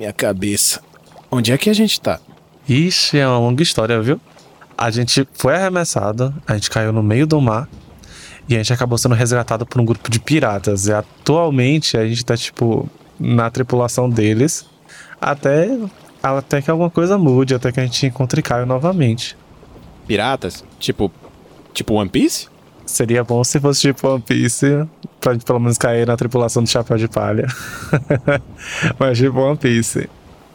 minha cabeça. Onde é que a gente tá? Ixi, é uma longa história, viu? A gente foi arremessado, a gente caiu no meio do mar e a gente acabou sendo resgatado por um grupo de piratas. E atualmente a gente tá, tipo, na tripulação deles até, até que alguma coisa mude, até que a gente encontre Caio novamente. Piratas? Tipo. Tipo One Piece? Seria bom se fosse tipo One Piece, pra gente pelo menos cair na tripulação do Chapéu de Palha. Mas tipo One Piece.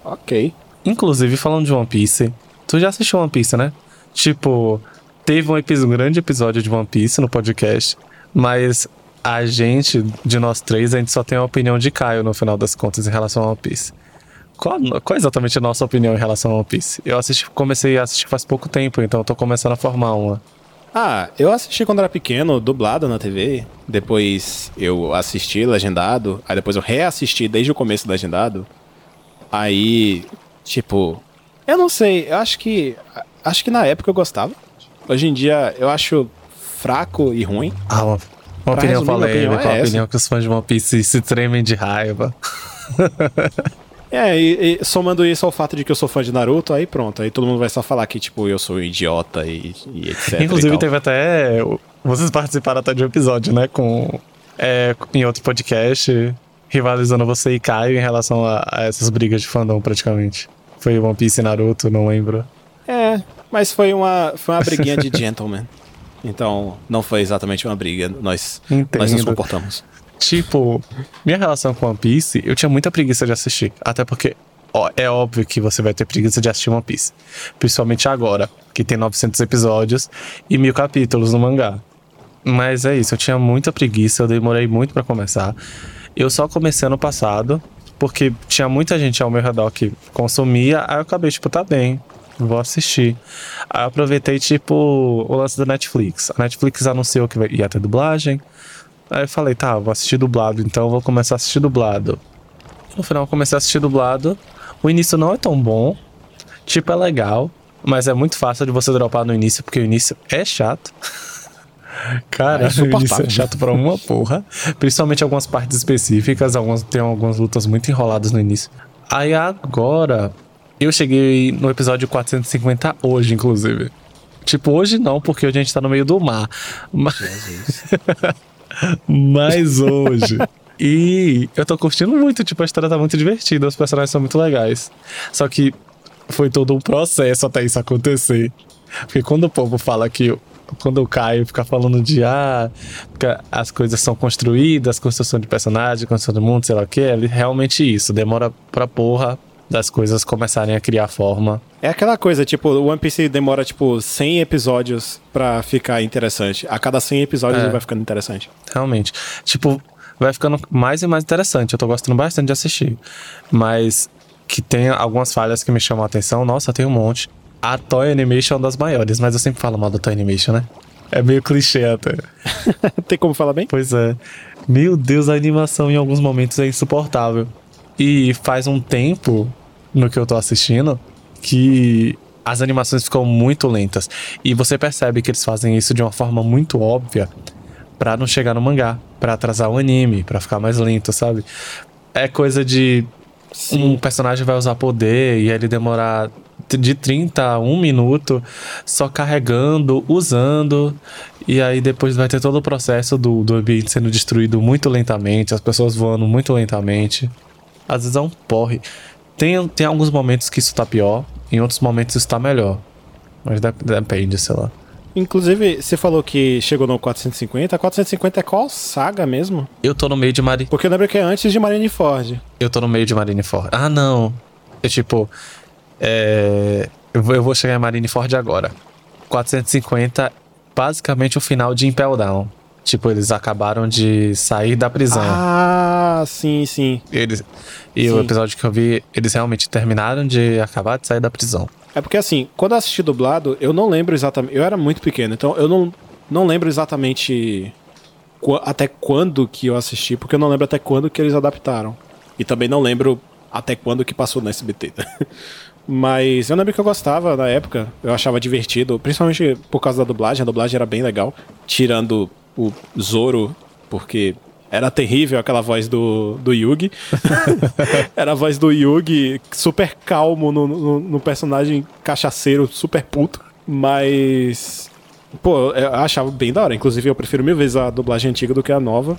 Ok. Inclusive, falando de One Piece, tu já assistiu One Piece, né? Tipo, teve um, episódio, um grande episódio de One Piece no podcast, mas a gente, de nós três, a gente só tem a opinião de Caio no final das contas em relação a One Piece. Qual, qual é exatamente a nossa opinião em relação a One Piece? Eu assisti, comecei a assistir faz pouco tempo, então eu tô começando a formar uma. Ah, eu assisti quando era pequeno, dublado na TV. Depois eu assisti legendado. Aí depois eu reassisti desde o começo legendado. Aí, tipo, eu não sei, eu acho que acho que na época eu gostava. Hoje em dia eu acho fraco e ruim. Ah, uma, uma opinião polêmica, uma opinião, é opinião que os fãs de One Piece se tremem de raiva. É, e, e, somando isso ao fato de que eu sou fã de Naruto, aí pronto. Aí todo mundo vai só falar que, tipo, eu sou um idiota e, e etc. Inclusive, e teve até. Vocês participaram até de um episódio, né? Com. É, em outro podcast, rivalizando você e Caio em relação a, a essas brigas de fandom, praticamente. Foi One Piece e Naruto, não lembro. É, mas foi uma, foi uma briguinha de gentleman. Então, não foi exatamente uma briga. Nós, nós nos comportamos. Tipo, minha relação com One Piece, eu tinha muita preguiça de assistir. Até porque ó, é óbvio que você vai ter preguiça de assistir One Piece. Principalmente agora, que tem 900 episódios e mil capítulos no mangá. Mas é isso, eu tinha muita preguiça, eu demorei muito para começar. Eu só comecei ano passado, porque tinha muita gente ao meu redor que consumia, aí eu acabei, tipo, tá bem, vou assistir. Aí eu aproveitei, tipo, o lance da Netflix. A Netflix anunciou que ia ter dublagem. Aí eu falei, tá, vou assistir dublado, então vou começar a assistir dublado. No final eu comecei a assistir dublado. O início não é tão bom. Tipo, é legal. Mas é muito fácil de você dropar no início, porque o início é chato. Cara, é o início é chato pra uma porra. Principalmente algumas partes específicas. Algumas, tem algumas lutas muito enroladas no início. Aí agora, eu cheguei no episódio 450 hoje, inclusive. Tipo, hoje não, porque hoje a gente tá no meio do mar. Mas... Mas hoje. E eu tô curtindo muito, tipo, a história tá muito divertida, os personagens são muito legais. Só que foi todo um processo até isso acontecer. Porque quando o povo fala que. Quando o Caio fica falando de ah, as coisas são construídas, construção de personagem, construção do mundo, sei lá o que, é realmente isso. Demora pra porra das coisas começarem a criar forma. É aquela coisa, tipo, o One Piece demora, tipo, 100 episódios pra ficar interessante. A cada 100 episódios é. ele vai ficando interessante. Realmente. Tipo, vai ficando mais e mais interessante. Eu tô gostando bastante de assistir. Mas que tem algumas falhas que me chamam a atenção. Nossa, tem um monte. A Toy Animation é uma das maiores, mas eu sempre falo mal da Toy Animation, né? É meio clichê até. tem como falar bem? Pois é. Meu Deus, a animação em alguns momentos é insuportável. E faz um tempo, no que eu tô assistindo, que as animações ficam muito lentas. E você percebe que eles fazem isso de uma forma muito óbvia para não chegar no mangá, para atrasar o anime, para ficar mais lento, sabe? É coisa de Sim. um personagem vai usar poder e ele demorar de 30 a 1 minuto só carregando, usando, e aí depois vai ter todo o processo do, do ambiente sendo destruído muito lentamente, as pessoas voando muito lentamente às vezes é um porre. Tem, tem alguns momentos que isso tá pior, em outros momentos isso tá melhor. Mas depende, sei lá. Inclusive, você falou que chegou no 450. 450 é qual saga mesmo? Eu tô no meio de Marineford. Porque eu lembro que é antes de Marineford. Eu tô no meio de Marineford. Ah, não. É tipo. É... Eu, vou, eu vou chegar em Marineford agora. 450, basicamente o final de Impel Down. Tipo, eles acabaram de sair da prisão. Ah, sim, sim. Eles, e sim. o episódio que eu vi, eles realmente terminaram de acabar de sair da prisão. É porque assim, quando eu assisti dublado, eu não lembro exatamente. Eu era muito pequeno, então eu não, não lembro exatamente até quando que eu assisti, porque eu não lembro até quando que eles adaptaram. E também não lembro até quando que passou no SBT. Mas eu lembro que eu gostava na época, eu achava divertido, principalmente por causa da dublagem, a dublagem era bem legal, tirando o Zoro, porque era terrível aquela voz do, do Yugi. era a voz do Yugi super calmo no, no, no, personagem cachaceiro, super puto. Mas. Pô, eu achava bem da hora. Inclusive, eu prefiro mil vezes a dublagem antiga do que a nova.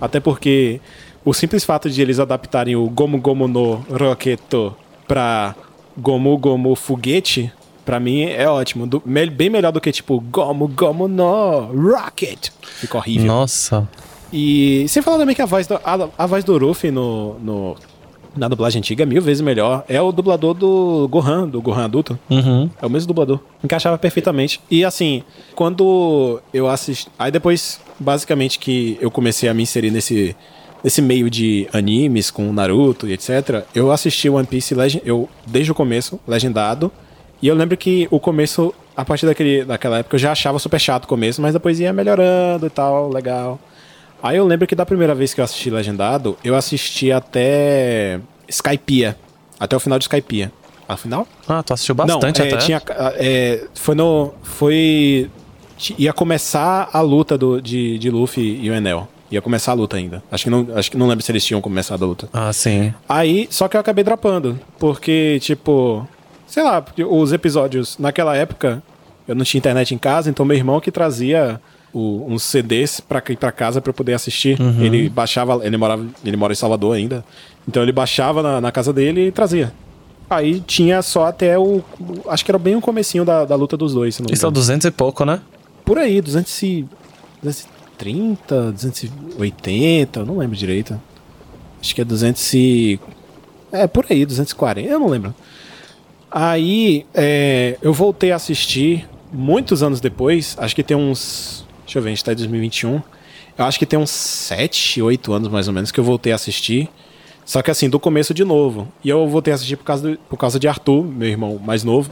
Até porque o simples fato de eles adaptarem o Gomu Gomu no Roketo pra Gomu Gomu Foguete, pra mim é ótimo. Do, bem melhor do que tipo Gomu Gomu no Rocket. Fica horrível. Nossa. E sem falar também que a voz do, a, a voz do Ruffy no, no, na dublagem antiga é mil vezes melhor. É o dublador do Gohan, do Gohan adulto. Uhum. É o mesmo dublador. Encaixava perfeitamente. E assim, quando eu assisti. Aí depois, basicamente, que eu comecei a me inserir nesse, nesse meio de animes com Naruto e etc., eu assisti One Piece Legend, eu, desde o começo, legendado. E eu lembro que o começo, a partir daquele, daquela época, eu já achava super chato o começo, mas depois ia melhorando e tal, legal. Aí eu lembro que da primeira vez que eu assisti Legendado, eu assisti até Skypiea. Até o final de Skypiea. Afinal? Ah, tu assistiu bastante Não, é, até? Tinha, é, foi no... Foi... Ia começar a luta do, de, de Luffy e o Enel. Ia começar a luta ainda. Acho que, não, acho que não lembro se eles tinham começado a luta. Ah, sim. Aí, só que eu acabei dropando. Porque, tipo... Sei lá, os episódios... Naquela época, eu não tinha internet em casa, então meu irmão que trazia o, uns CDs para ir para casa para poder assistir. Uhum. Ele baixava, ele morava, ele mora em Salvador ainda. Então ele baixava na, na, casa dele e trazia. Aí tinha só até o. Acho que era bem o comecinho da, da luta dos dois. Isso é 200 e pouco, né? Por aí, 200 e, 230, 280, não lembro direito. Acho que é 200 e. É, por aí, 240, eu não lembro. Aí é, eu voltei a assistir muitos anos depois, acho que tem uns Deixa eu ver, a gente tá em 2021. Eu acho que tem uns 7, 8 anos mais ou menos que eu voltei a assistir. Só que assim, do começo de novo. E eu voltei a assistir por causa, do, por causa de Arthur, meu irmão mais novo.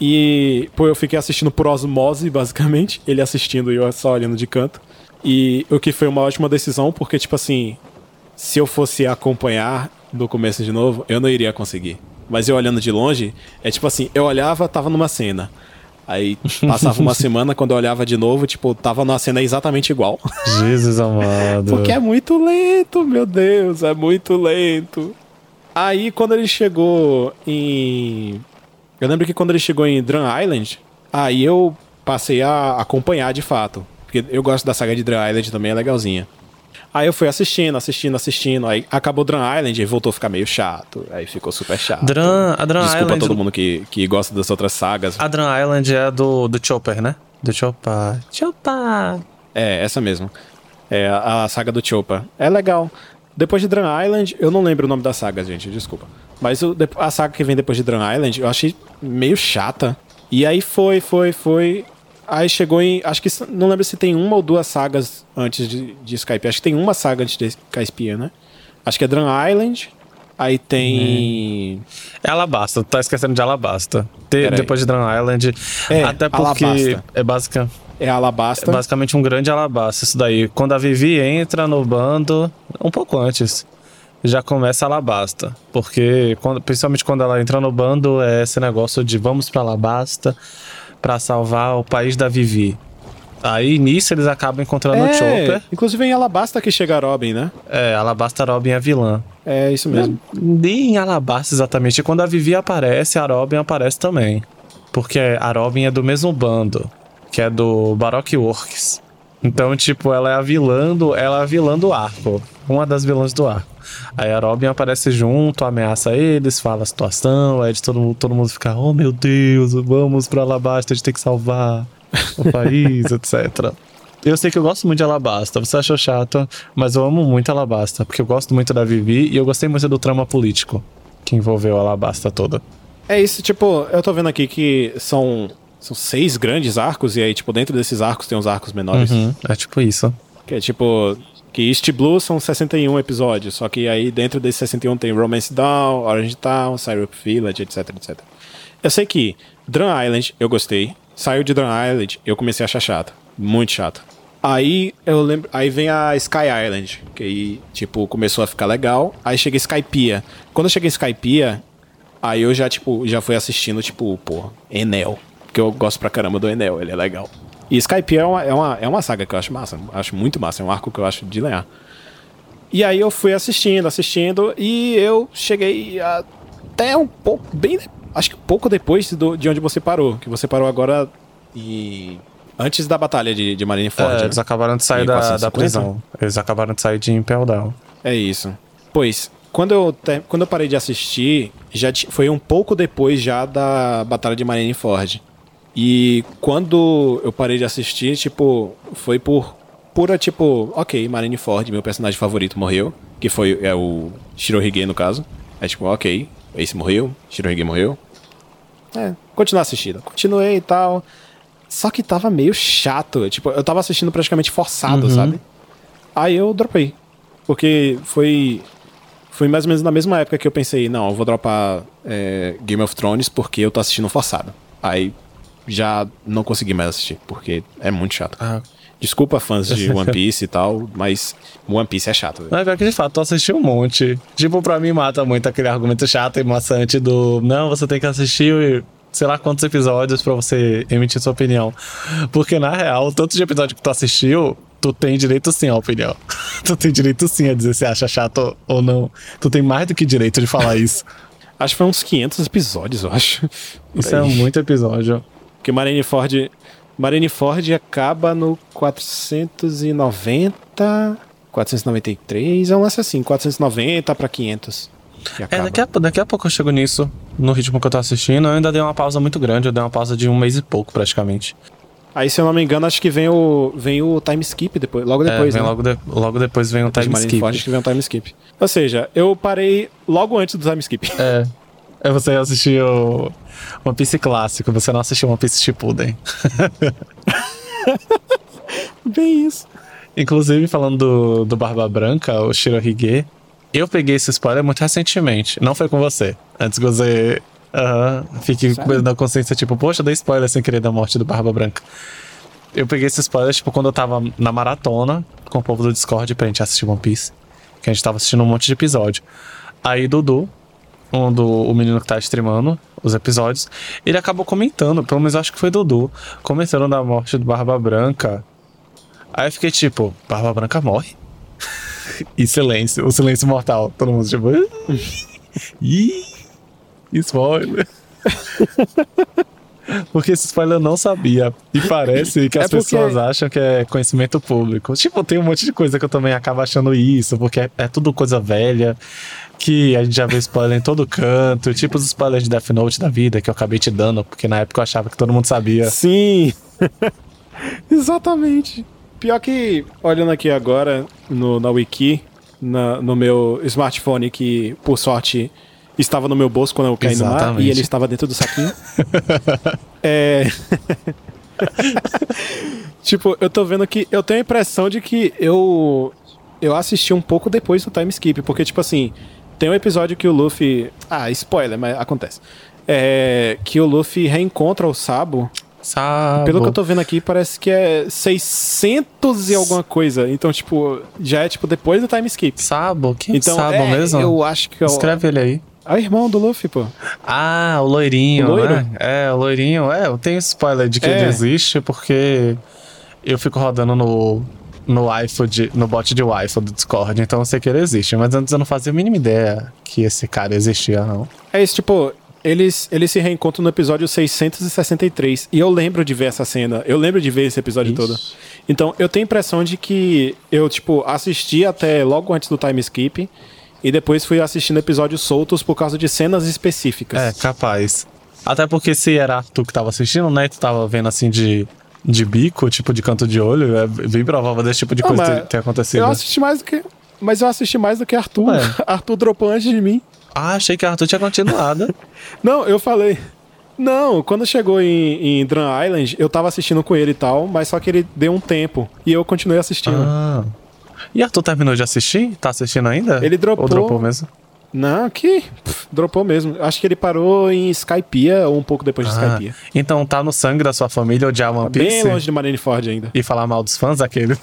E, pô, eu fiquei assistindo por osmose, basicamente. Ele assistindo e eu só olhando de canto. E o que foi uma ótima decisão, porque, tipo assim, se eu fosse acompanhar do começo de novo, eu não iria conseguir. Mas eu olhando de longe, é tipo assim, eu olhava, tava numa cena. Aí passava uma semana, quando eu olhava de novo, tipo, tava numa cena exatamente igual. Jesus amado. Porque é muito lento, meu Deus, é muito lento. Aí quando ele chegou em. Eu lembro que quando ele chegou em Drum Island, aí eu passei a acompanhar de fato. Porque eu gosto da saga de Drum Island também, é legalzinha. Aí eu fui assistindo, assistindo, assistindo. Aí acabou Drum Island e voltou a ficar meio chato. Aí ficou super chato. Drum, a Drum Desculpa Island... todo mundo que, que gosta das outras sagas. A Drum Island é do, do Chopper, né? Do Chopper. Chopper! É, essa mesmo. É a, a saga do Chopper. É legal. Depois de Drum Island, eu não lembro o nome da saga, gente, desculpa. Mas o, a saga que vem depois de Drum Island, eu achei meio chata. E aí foi, foi, foi. Aí chegou em. Acho que. Não lembro se tem uma ou duas sagas antes de, de Skype. Acho que tem uma saga antes de Skype, né? Acho que é Drum Island. Aí tem. Hum. É Alabasta, tu tá esquecendo de Alabasta. De, depois de Drum Island. É, até porque Alabasta. é básica. É Alabasta. É basicamente um grande Alabasta, isso daí. Quando a Vivi entra no bando, um pouco antes, já começa Alabasta. Porque, quando, principalmente quando ela entra no bando, é esse negócio de vamos pra Alabasta para salvar o país da Vivi. Aí nisso eles acabam encontrando é, o Chopper. Inclusive em Alabasta que chega a Robin, né? É, Alabasta Robin é vilã. É, isso mesmo. Nem em Alabasta exatamente. E quando a Vivi aparece, a Robin aparece também. Porque a Robin é do mesmo bando, que é do Baroque Works. Então, tipo, ela é a vilã do, ela é a vilã do arco. Uma das vilãs do arco. Aí a Robin aparece junto, ameaça eles, fala a situação, aí todo, mundo, todo mundo fica, oh meu Deus, vamos pra Alabasta, a gente tem que salvar o país, etc. Eu sei que eu gosto muito de Alabasta, você achou chato, mas eu amo muito Alabasta, porque eu gosto muito da Vivi e eu gostei muito do trama político que envolveu a Alabasta toda. É isso, tipo, eu tô vendo aqui que são, são seis grandes arcos, e aí, tipo, dentro desses arcos tem uns arcos menores. Uhum, é tipo isso. Que é tipo, que East Blue são 61 episódios, só que aí dentro desses 61 tem Romance Down, Orange Town, Syrup Village, etc, etc. Eu sei que Drum Island eu gostei, saiu de Drum Island eu comecei a achar chato, muito chato. Aí eu lembro, aí vem a Sky Island, que aí tipo começou a ficar legal. Aí chega Skypiea. Quando eu cheguei em Skypiea, aí eu já tipo já fui assistindo tipo, pô, Enel, que eu gosto pra caramba do Enel, ele é legal. E Skype é uma, é, uma, é uma saga que eu acho massa. Acho muito massa. É um arco que eu acho de lenhar. E aí eu fui assistindo, assistindo, e eu cheguei até um pouco, bem. Acho que pouco depois do, de onde você parou. Que você parou agora e. Antes da batalha de, de Marineford. É, né? eles acabaram de sair da, da prisão. Eles acabaram de sair de Impel Down. É isso. Pois, quando eu, quando eu parei de assistir, já foi um pouco depois já da batalha de Marineford. E quando eu parei de assistir, tipo, foi por pura, tipo, ok, Marineford, meu personagem favorito morreu, que foi é o Shirohige no caso. É tipo, ok, esse morreu, Shirohige morreu. É, continuar assistindo. Continuei e tal. Só que tava meio chato. Tipo, eu tava assistindo praticamente forçado, uhum. sabe? Aí eu dropei. Porque foi. Foi mais ou menos na mesma época que eu pensei, não, eu vou dropar é, Game of Thrones porque eu tô assistindo forçado. Aí já não consegui mais assistir, porque é muito chato. Ah. Desculpa fãs de One Piece e tal, mas One Piece é chato. Não, é pior que de fato, eu assisti um monte. Tipo, pra mim mata muito aquele argumento chato e maçante do não, você tem que assistir sei lá quantos episódios para você emitir sua opinião. Porque na real, tanto de episódio que tu assistiu, tu tem direito sim à opinião. tu tem direito sim a dizer se acha chato ou não. Tu tem mais do que direito de falar isso. acho que foi uns 500 episódios, eu acho. Isso é muito episódio. Porque Marineford, Marineford acaba no 490, 493, é um lance assim, 490 para 500. É, daqui a, daqui a pouco eu chego nisso, no ritmo que eu tô assistindo. Eu ainda dei uma pausa muito grande, eu dei uma pausa de um mês e pouco praticamente. Aí, se eu não me engano, acho que vem o, vem o time skip depois, logo é, depois, é, vem né? Logo, de, logo depois vem o time skip. Acho que vem o time skip. Ou seja, eu parei logo antes do time skip. É. É você assistir o One Piece clássico, você não assistiu One Piece Shippuden. Bem isso. Inclusive, falando do, do Barba Branca, o Shirohige, eu peguei esse spoiler muito recentemente. Não foi com você. Antes que você uh, fique na consciência, tipo, poxa, dei spoiler sem querer da morte do Barba Branca. Eu peguei esse spoiler, tipo, quando eu tava na maratona com o povo do Discord pra gente assistir One Piece. Que a gente tava assistindo um monte de episódio. Aí Dudu, um do o menino que tá streamando os episódios, ele acabou comentando, pelo menos acho que foi Dudu, comentando da morte do Barba Branca. Aí eu fiquei tipo, Barba Branca morre? e silêncio, o silêncio mortal. Todo mundo tipo, ih, spoiler. Porque esse spoiler eu não sabia. E parece que as é porque... pessoas acham que é conhecimento público. Tipo, tem um monte de coisa que eu também acabo achando isso, porque é, é tudo coisa velha, que a gente já vê spoiler em todo canto. Tipo os spoilers de Death Note da vida, que eu acabei te dando, porque na época eu achava que todo mundo sabia. Sim! Exatamente. Pior que, olhando aqui agora no, na Wiki, na, no meu smartphone, que por sorte estava no meu bolso quando eu caí Exatamente. no mar e ele estava dentro do saquinho. é. tipo, eu tô vendo que eu tenho a impressão de que eu eu assisti um pouco depois do time skip, porque tipo assim, tem um episódio que o Luffy, ah, spoiler, mas acontece. É que o Luffy reencontra o Sabo Sabo. Pelo que eu tô vendo aqui, parece que é 600 e alguma coisa. Então, tipo, já é tipo depois do time skip. Sabo? Quem é então, Sabo é, mesmo? Eu acho que eu... Escreve ele aí. É o irmão do Luffy, pô. Ah, o loirinho, o? Né? É, o loirinho. É, eu tenho spoiler de que é. ele existe porque eu fico rodando no, no iPhone, no bot de Wi-Fi do Discord, então eu sei que ele existe. Mas antes eu não fazia a mínima ideia que esse cara existia, não. É isso, tipo, eles, eles se reencontram no episódio 663. E eu lembro de ver essa cena. Eu lembro de ver esse episódio Ixi. todo. Então, eu tenho a impressão de que eu, tipo, assisti até logo antes do time skip. E depois fui assistindo episódios soltos por causa de cenas específicas. É, capaz. Até porque se era tu que tava assistindo, né? Tu tava vendo assim de, de bico, tipo de canto de olho, é bem provável desse tipo de coisa ter, ter, acontecido. Eu assisti mais do que. Mas eu assisti mais do que Arthur. É. Arthur dropou antes de mim. Ah, achei que Arthur tinha continuado. Não, eu falei. Não, quando chegou em, em Drum Island, eu tava assistindo com ele e tal, mas só que ele deu um tempo. E eu continuei assistindo. Ah. E Arthur terminou de assistir? Tá assistindo ainda? Ele dropou. Ou dropou mesmo? Não, que pff, dropou mesmo. Acho que ele parou em Skypiea ou um pouco depois de ah, Skypiea. Então tá no sangue da sua família odiar One Piece? Bem longe de Marineford ainda. E falar mal dos fãs daquele?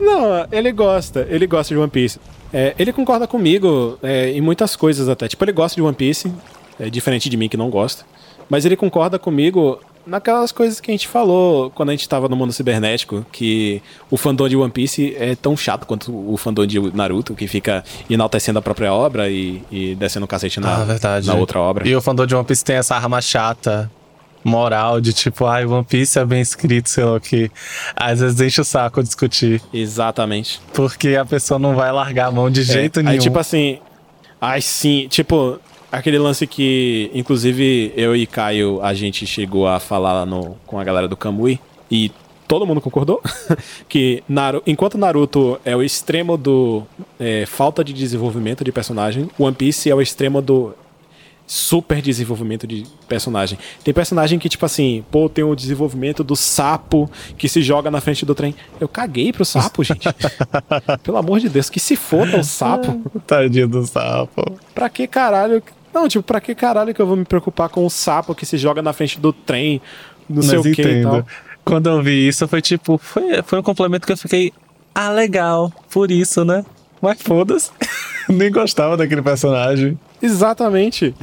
Não, ele gosta. Ele gosta de One Piece. É, ele concorda comigo é, em muitas coisas até. Tipo, ele gosta de One Piece, é, diferente de mim que não gosta. Mas ele concorda comigo naquelas coisas que a gente falou quando a gente tava no mundo cibernético, que o fandom de One Piece é tão chato quanto o fandom de Naruto, que fica enaltecendo a própria obra e, e descendo o cacete na, Ah, na outra obra. E o fandom de One Piece tem essa arma chata, moral, de tipo, ai, One Piece é bem escrito, sei lá o que. Às vezes enche o saco discutir. Exatamente. Porque a pessoa não vai largar a mão de jeito É, nenhum. Aí, tipo assim. Ai, sim. Tipo, aquele lance que, inclusive, eu e Caio, a gente chegou a falar no, com a galera do Kamui. E todo mundo concordou. que Naru, enquanto Naruto é o extremo do é, falta de desenvolvimento de personagem, One Piece é o extremo do super desenvolvimento de personagem. Tem personagem que, tipo assim, pô, tem o desenvolvimento do sapo que se joga na frente do trem. Eu caguei pro sapo, gente. Pelo amor de Deus, que se foda o sapo. Tadinho do sapo. Pra que caralho? Não, tipo, pra que caralho que eu vou me preocupar com o sapo que se joga na frente do trem, não sei Mas o que e tal. Quando eu vi isso, foi tipo, foi, foi um complemento que eu fiquei, ah, legal, por isso, né? Mas foda-se. Nem gostava daquele personagem. Exatamente.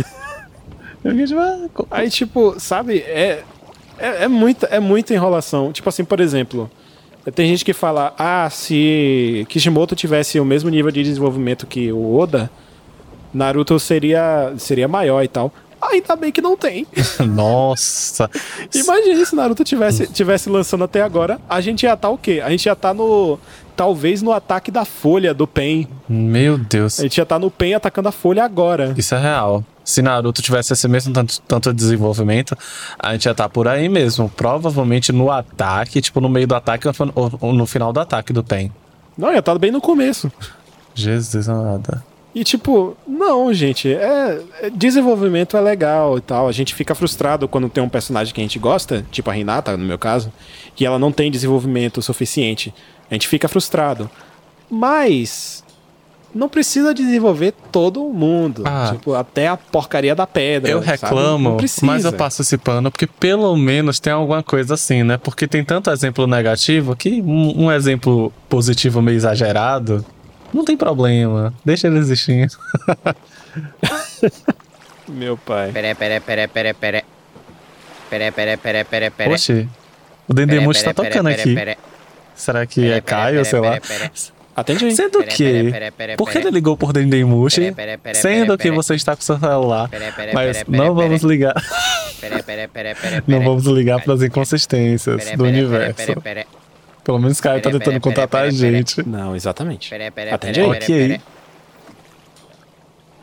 Eu fiquei tipo, ah, Aí, tipo, sabe, é, é, é, muita, é muita enrolação. Tipo assim, por exemplo, tem gente que fala, ah, se Kishimoto tivesse o mesmo nível de desenvolvimento que o Oda, Naruto seria, seria maior e tal. Ainda bem que não tem. Nossa. Imagina se Naruto tivesse, tivesse lançando até agora, a gente ia estar o quê? A gente ia estar no. Talvez no ataque da folha do Pen. Meu Deus. A gente ia estar no Pen atacando a folha agora. Isso é real. Se Naruto tivesse esse mesmo tanto, tanto desenvolvimento, a gente ia estar por aí mesmo. Provavelmente no ataque, tipo no meio do ataque ou ou no final do ataque do Pen. Não, ia estar bem no começo. Jesus amada. E tipo, não, gente, é, é- desenvolvimento é legal e tal. A gente fica frustrado quando tem um personagem que a gente gosta, tipo a Renata, no meu caso, que ela não tem desenvolvimento suficiente. A gente fica frustrado. Mas não precisa desenvolver todo mundo. Ah. tipo, até a porcaria da pedra. Eu reclamo, mas eu passo esse pano porque pelo menos tem alguma coisa assim, né? Porque tem tanto exemplo negativo que um, um exemplo positivo meio exagerado não tem problema. Deixa ele existir. Meu pai. Pere, pere, pere, pere, pere. Pere, pere, pere, pere, pere. Oxe, o Dendemush tá Pere, pere, tocando pere, aqui. pere. Será que Pere, é pere, Caio, pere, sei lá? pere, pere. Atende aí. Sendo Pere, que, pere, pere, pere, por que pere. ele ligou por Dendemush? Pere, pere, pere, Sendo pere, que pere. você está com seu celular. Pere, pere, Mas pere, não pere, vamos pere. ligar, Pere, pere, pere, pere, não pere. vamos ligar para as inconsistências Pere, do pere, universo. Pelo menos Caio tá Pere, tentando pere, contatar a gente. Não, exatamente. Atende aí. pere, Ok. pere.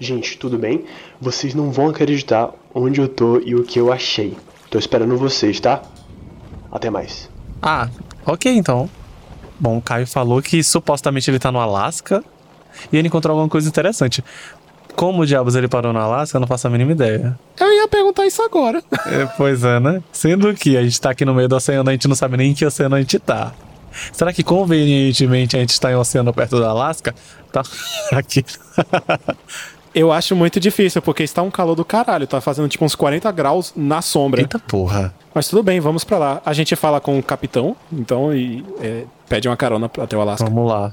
Gente, tudo bem? Vocês não vão acreditar onde eu tô e o que eu achei. Tô esperando vocês, tá? Até mais. Ah, ok então. Bom, o Caio falou que supostamente ele tá no Alasca e ele encontrou alguma coisa interessante. Como diabos ele parou no Alasca, eu não faço a mínima ideia. Eu ia perguntar isso agora. É, pois é, né? Sendo que a gente tá aqui no meio do oceano, a gente não sabe nem em que oceano a gente tá. Será que convenientemente a gente tá em um oceano perto do Alasca? Tá aqui. Eu acho muito difícil, porque está um calor do caralho. Tá fazendo tipo uns 40 graus na sombra. Eita porra. Mas tudo bem, vamos pra lá. A gente fala com o capitão, então, e é, pede uma carona até o Alasca. Vamos lá.